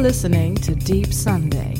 Listening to Deep Sunday.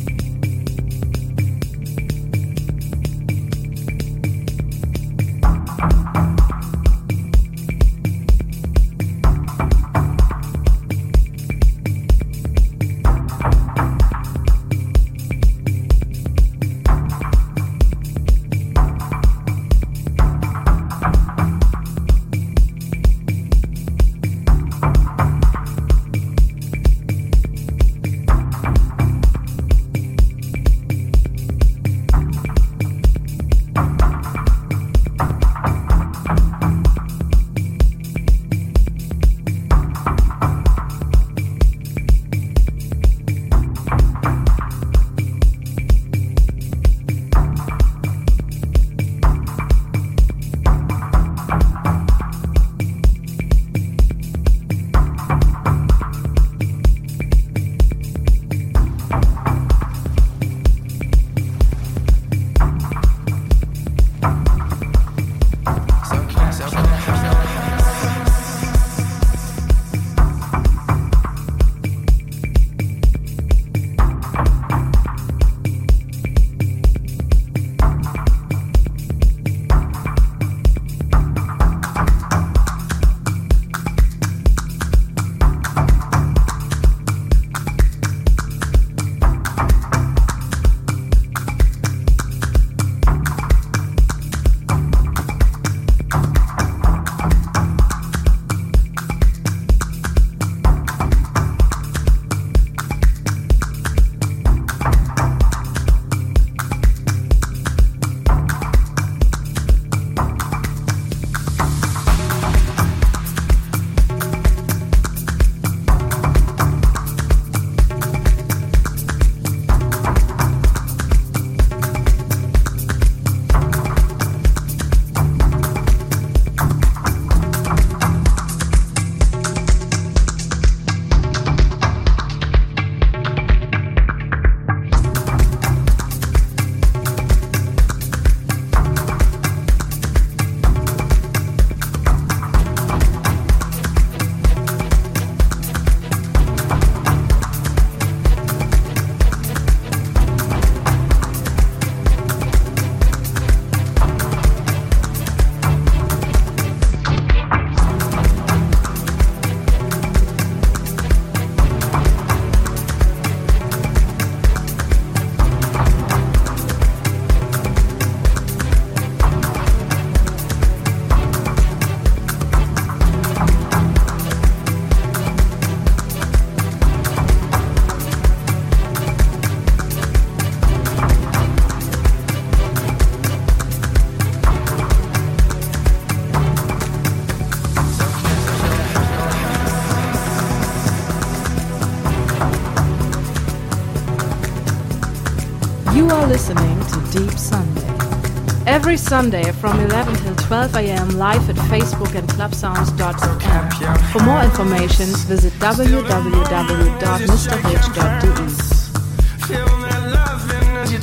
Every Sunday from 11 till 12 am live at Facebook and clubsounds.com. For more information, visit www.mrhitch.de.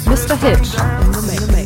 Mr. Hitch in the mix.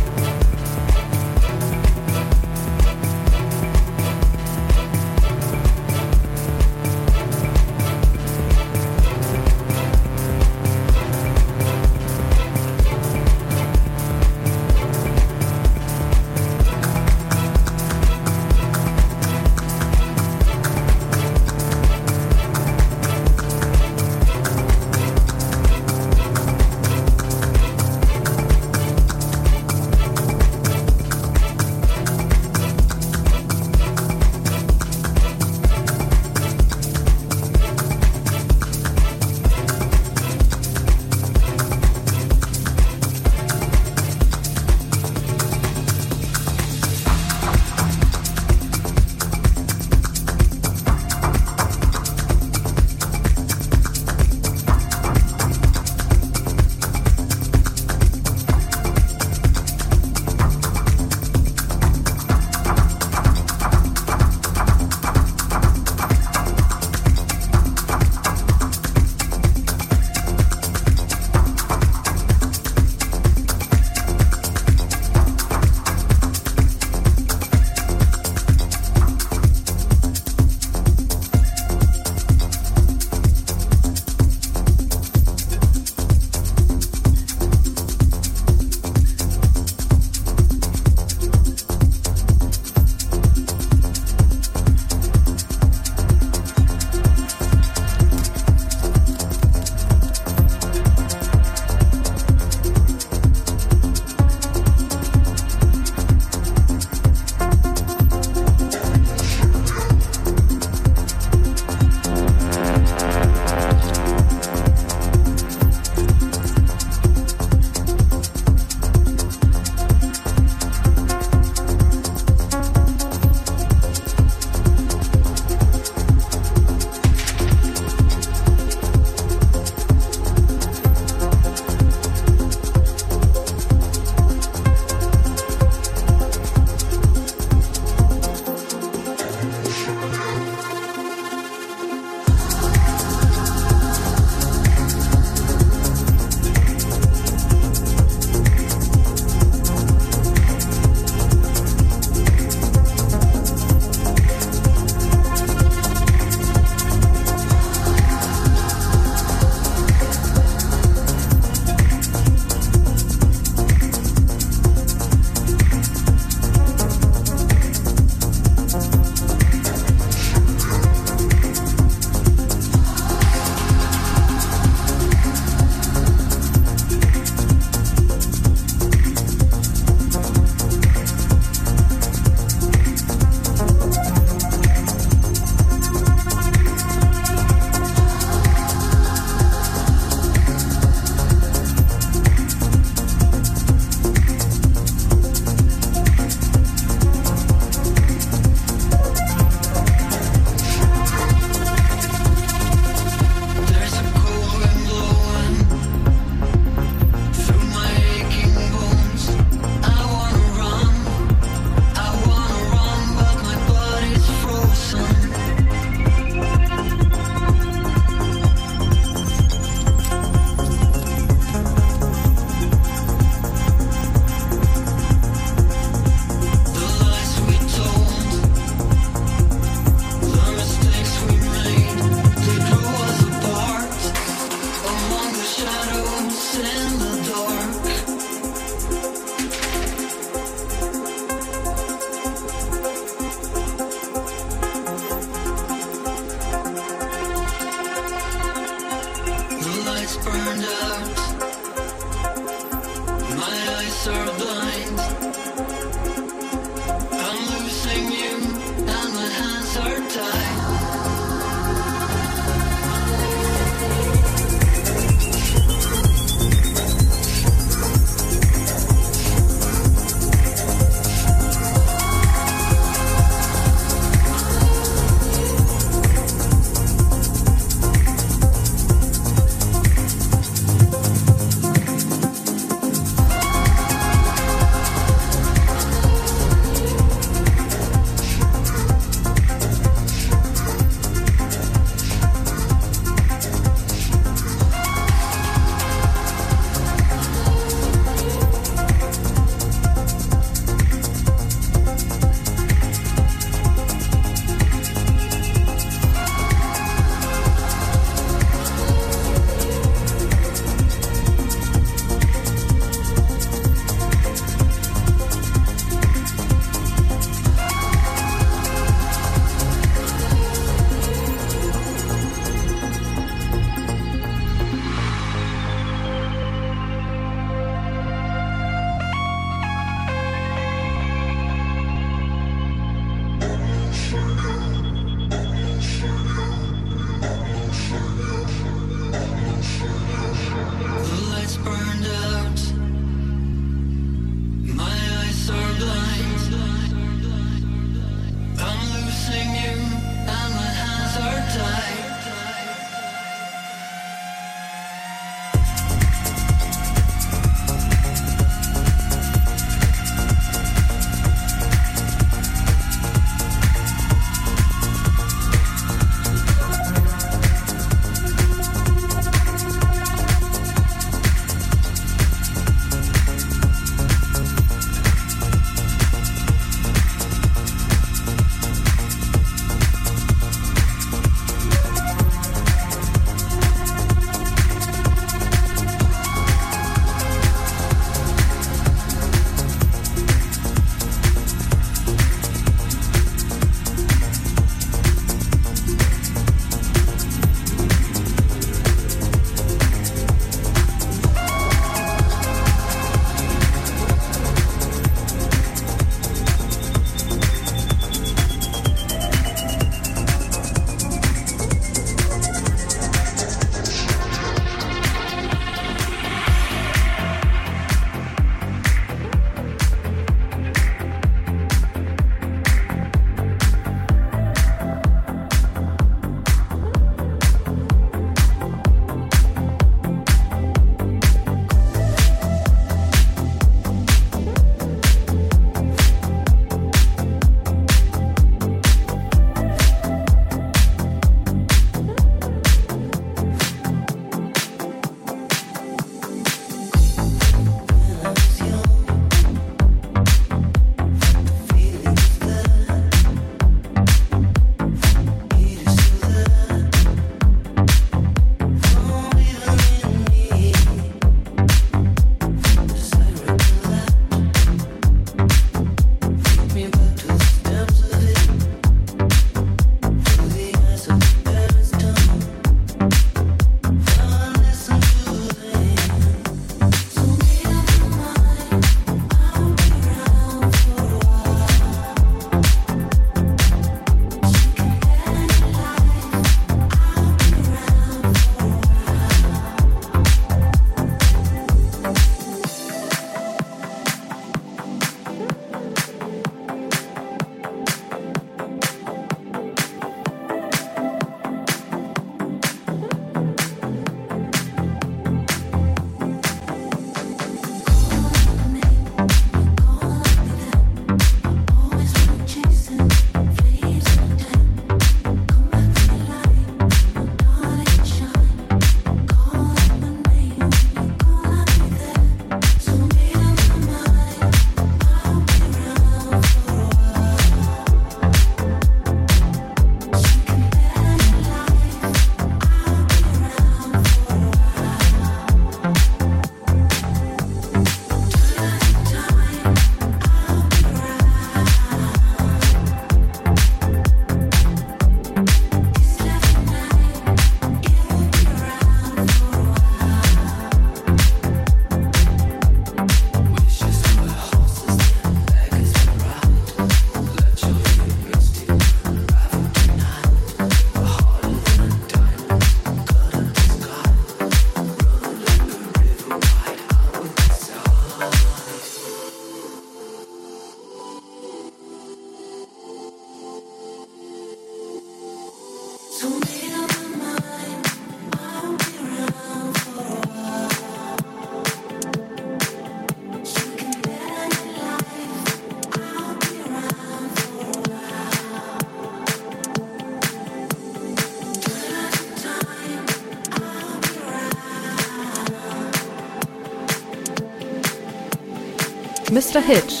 Mr. Hitch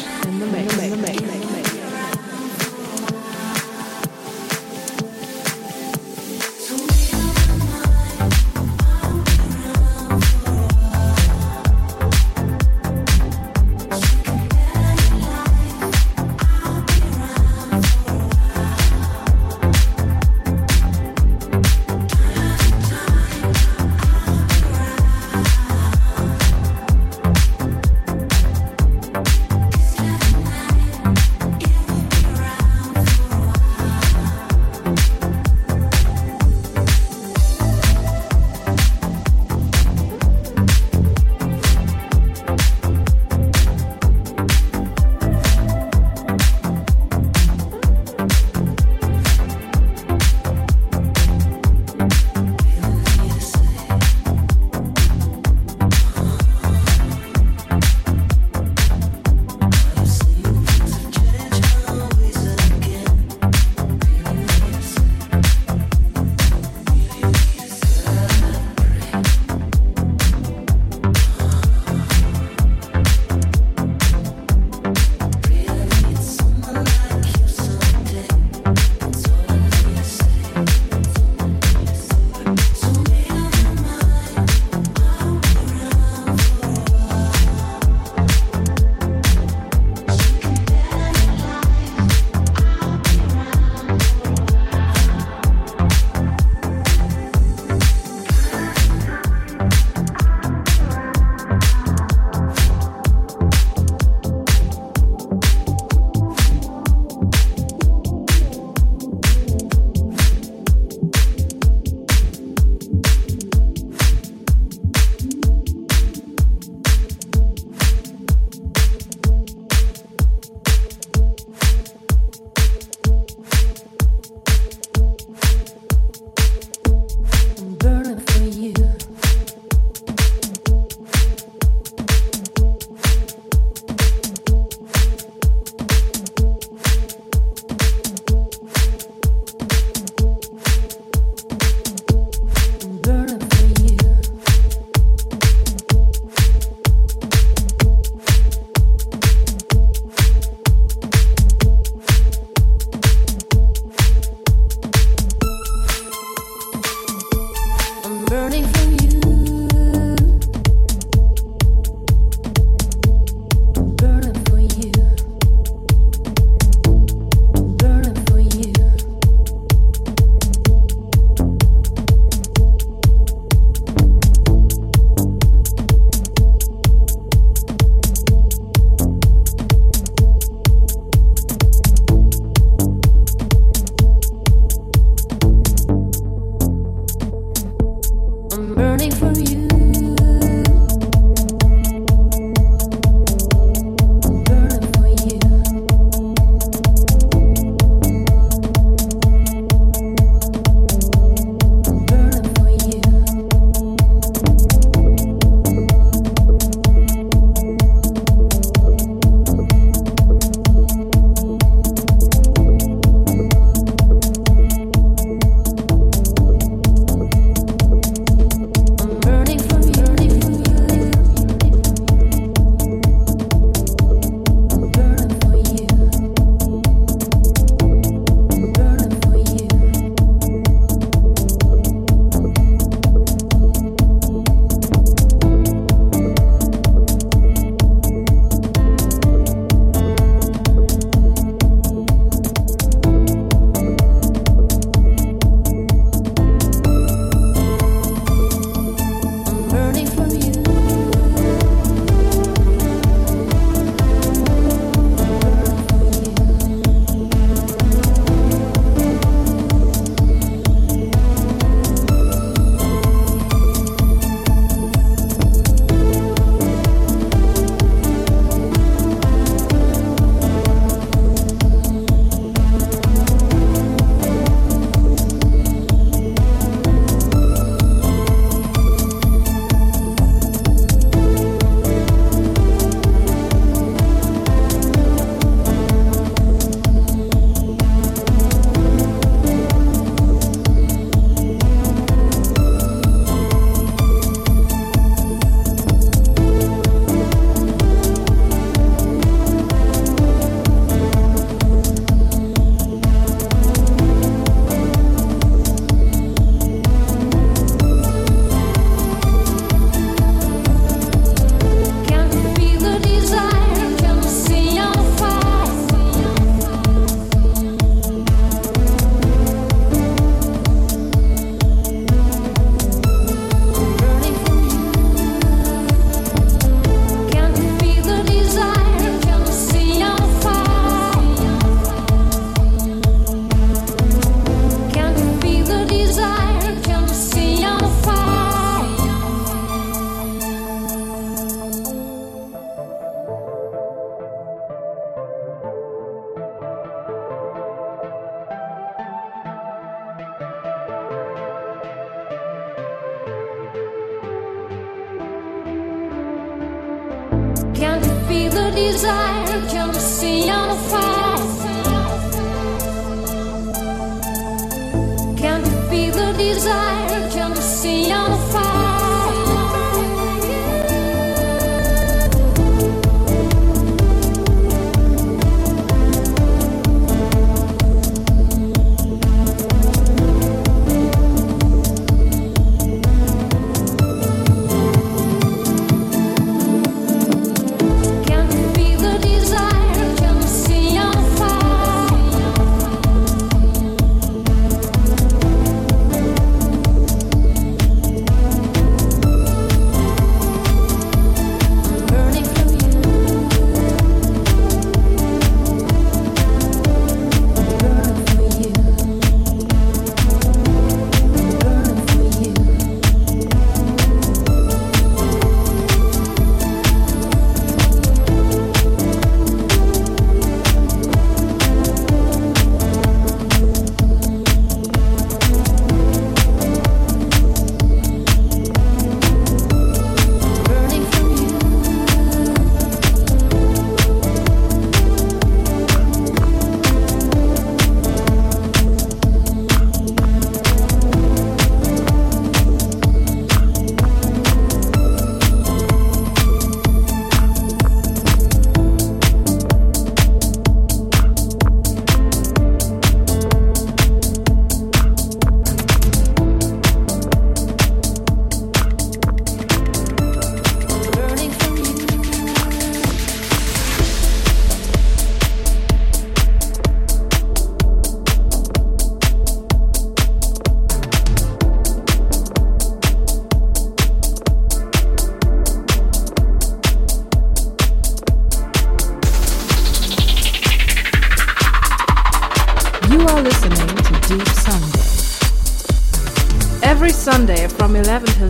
desire comes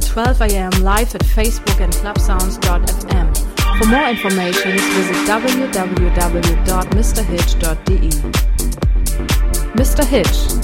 12 am live at Facebook and clubsounds.fm. For more information, visit www.mrhitch.de. Mr. Hitch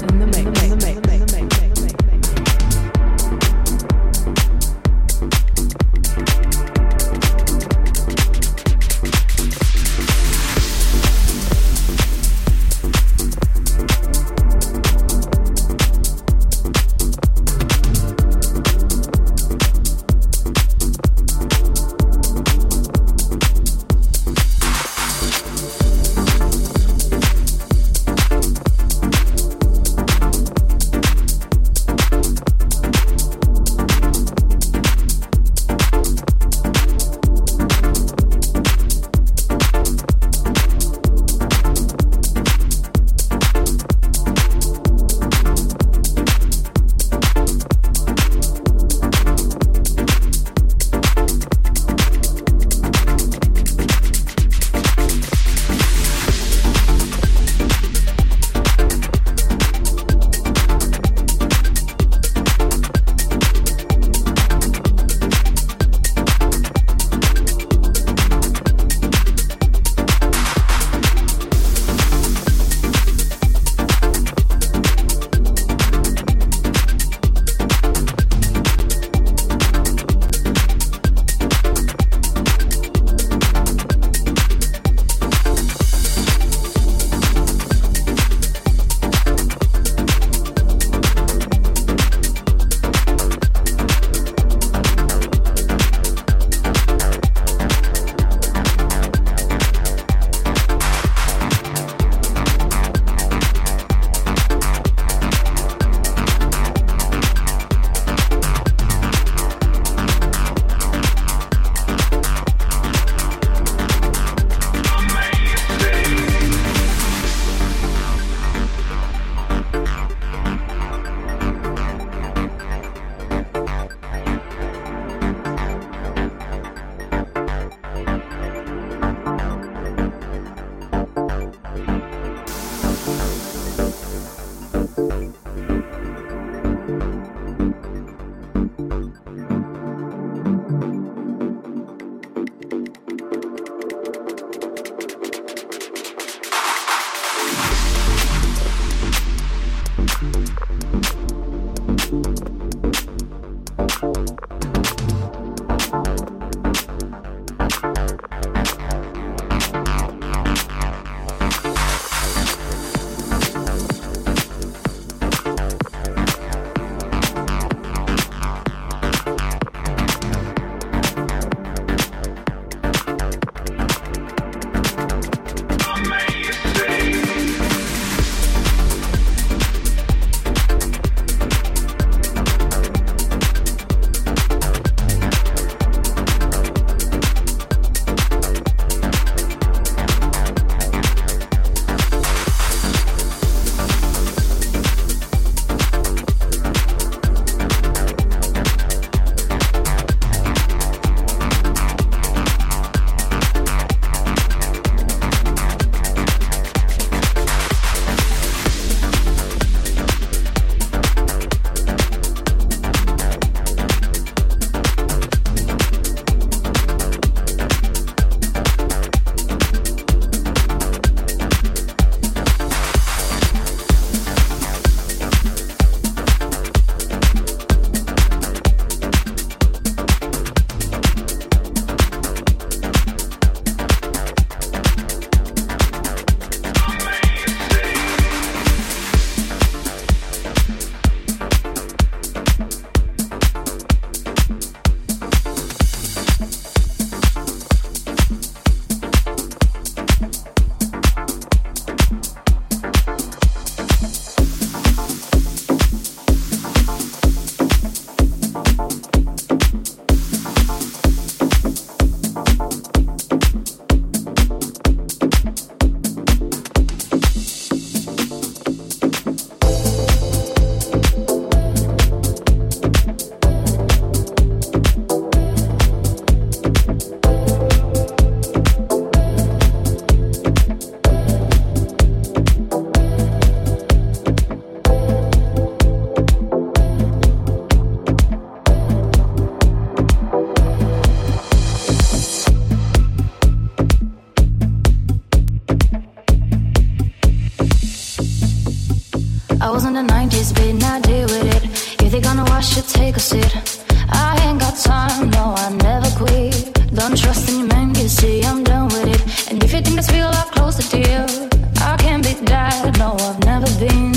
see I'm done with it. And if you think this real, I'm closer to you. I can't be that. No, I've never been.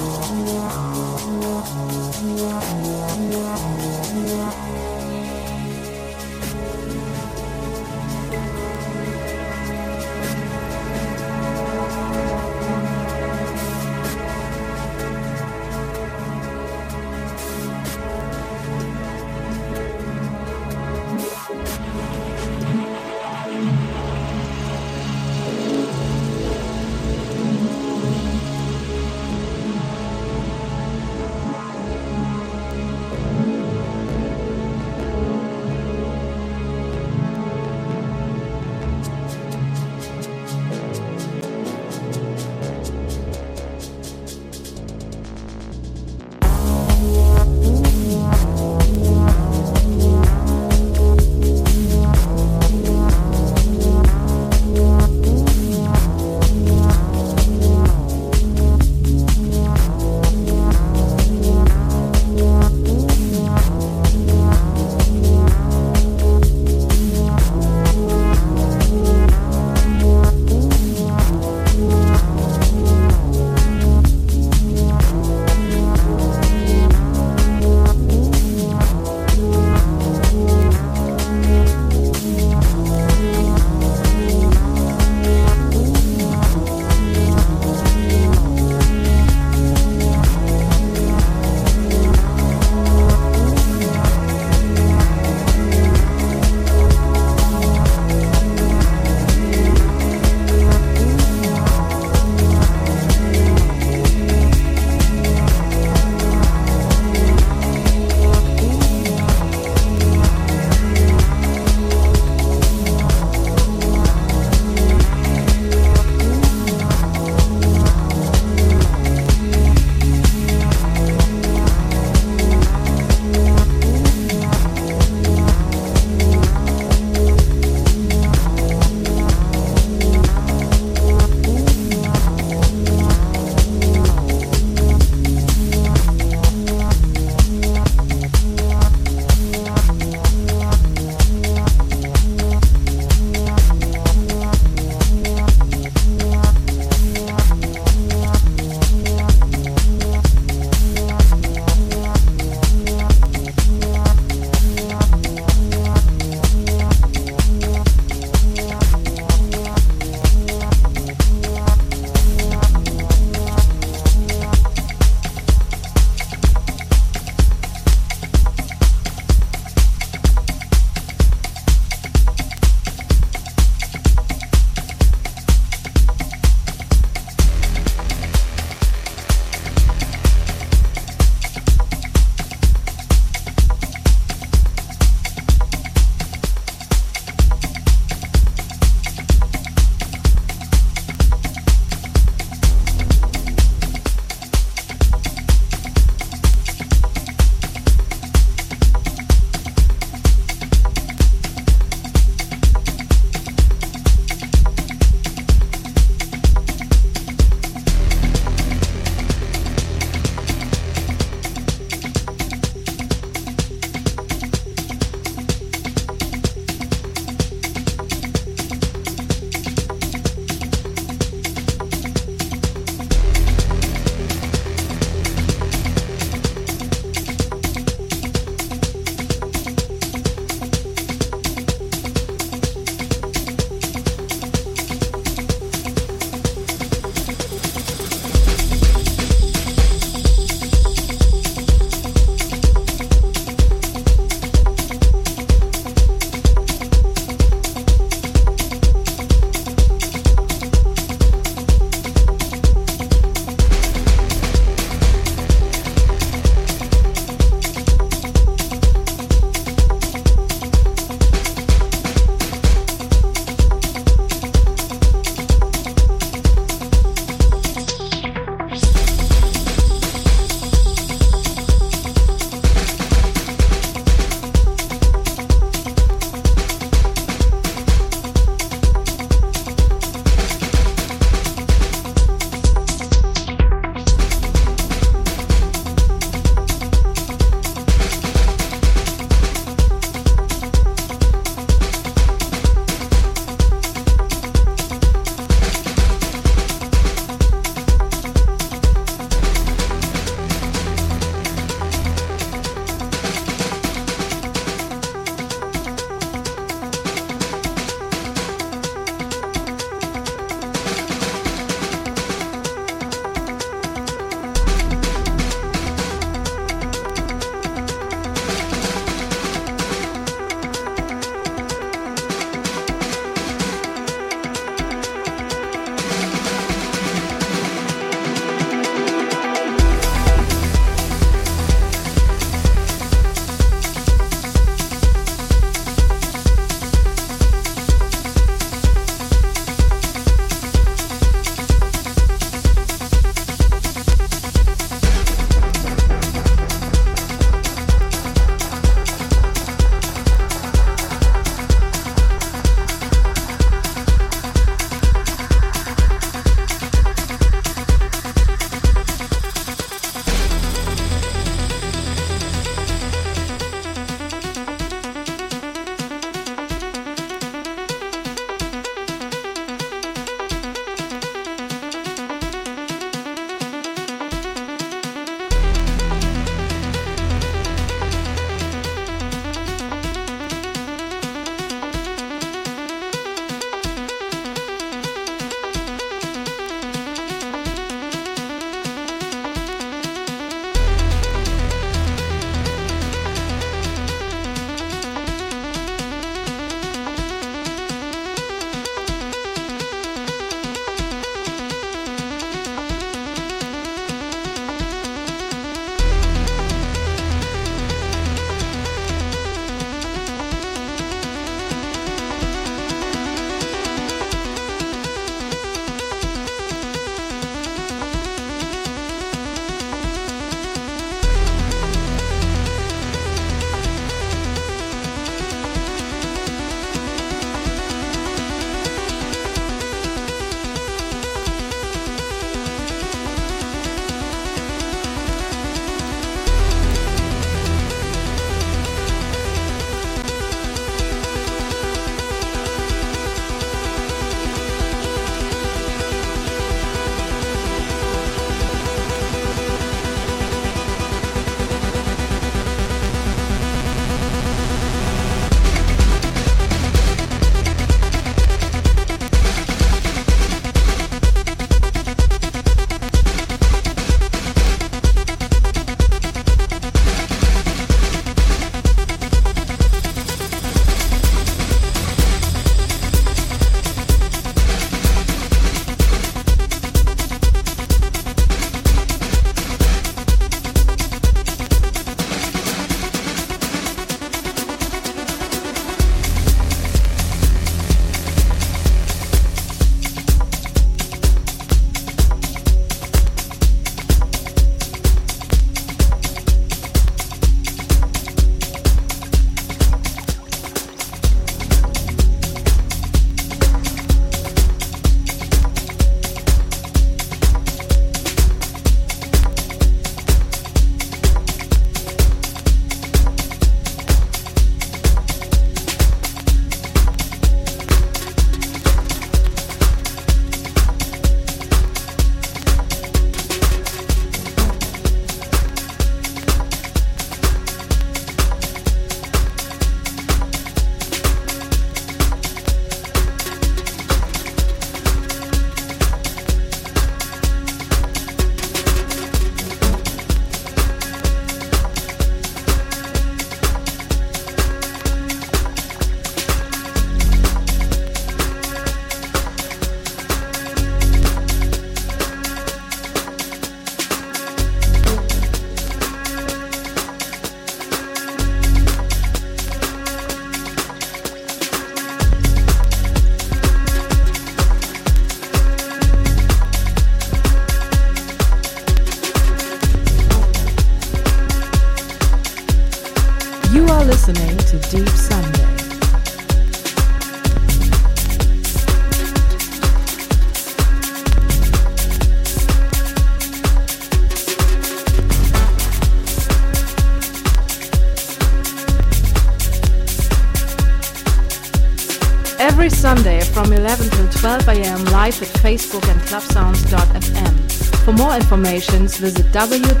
Information, visit www.mrhitch.de.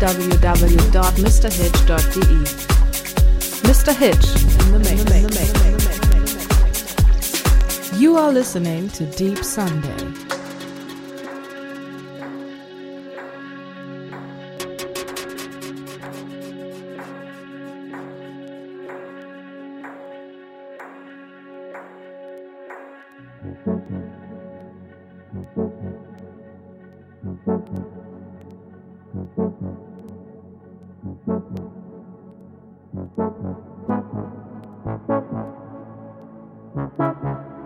Mr. Hitch in the mix. You are listening to Deep Sunday. Thank you.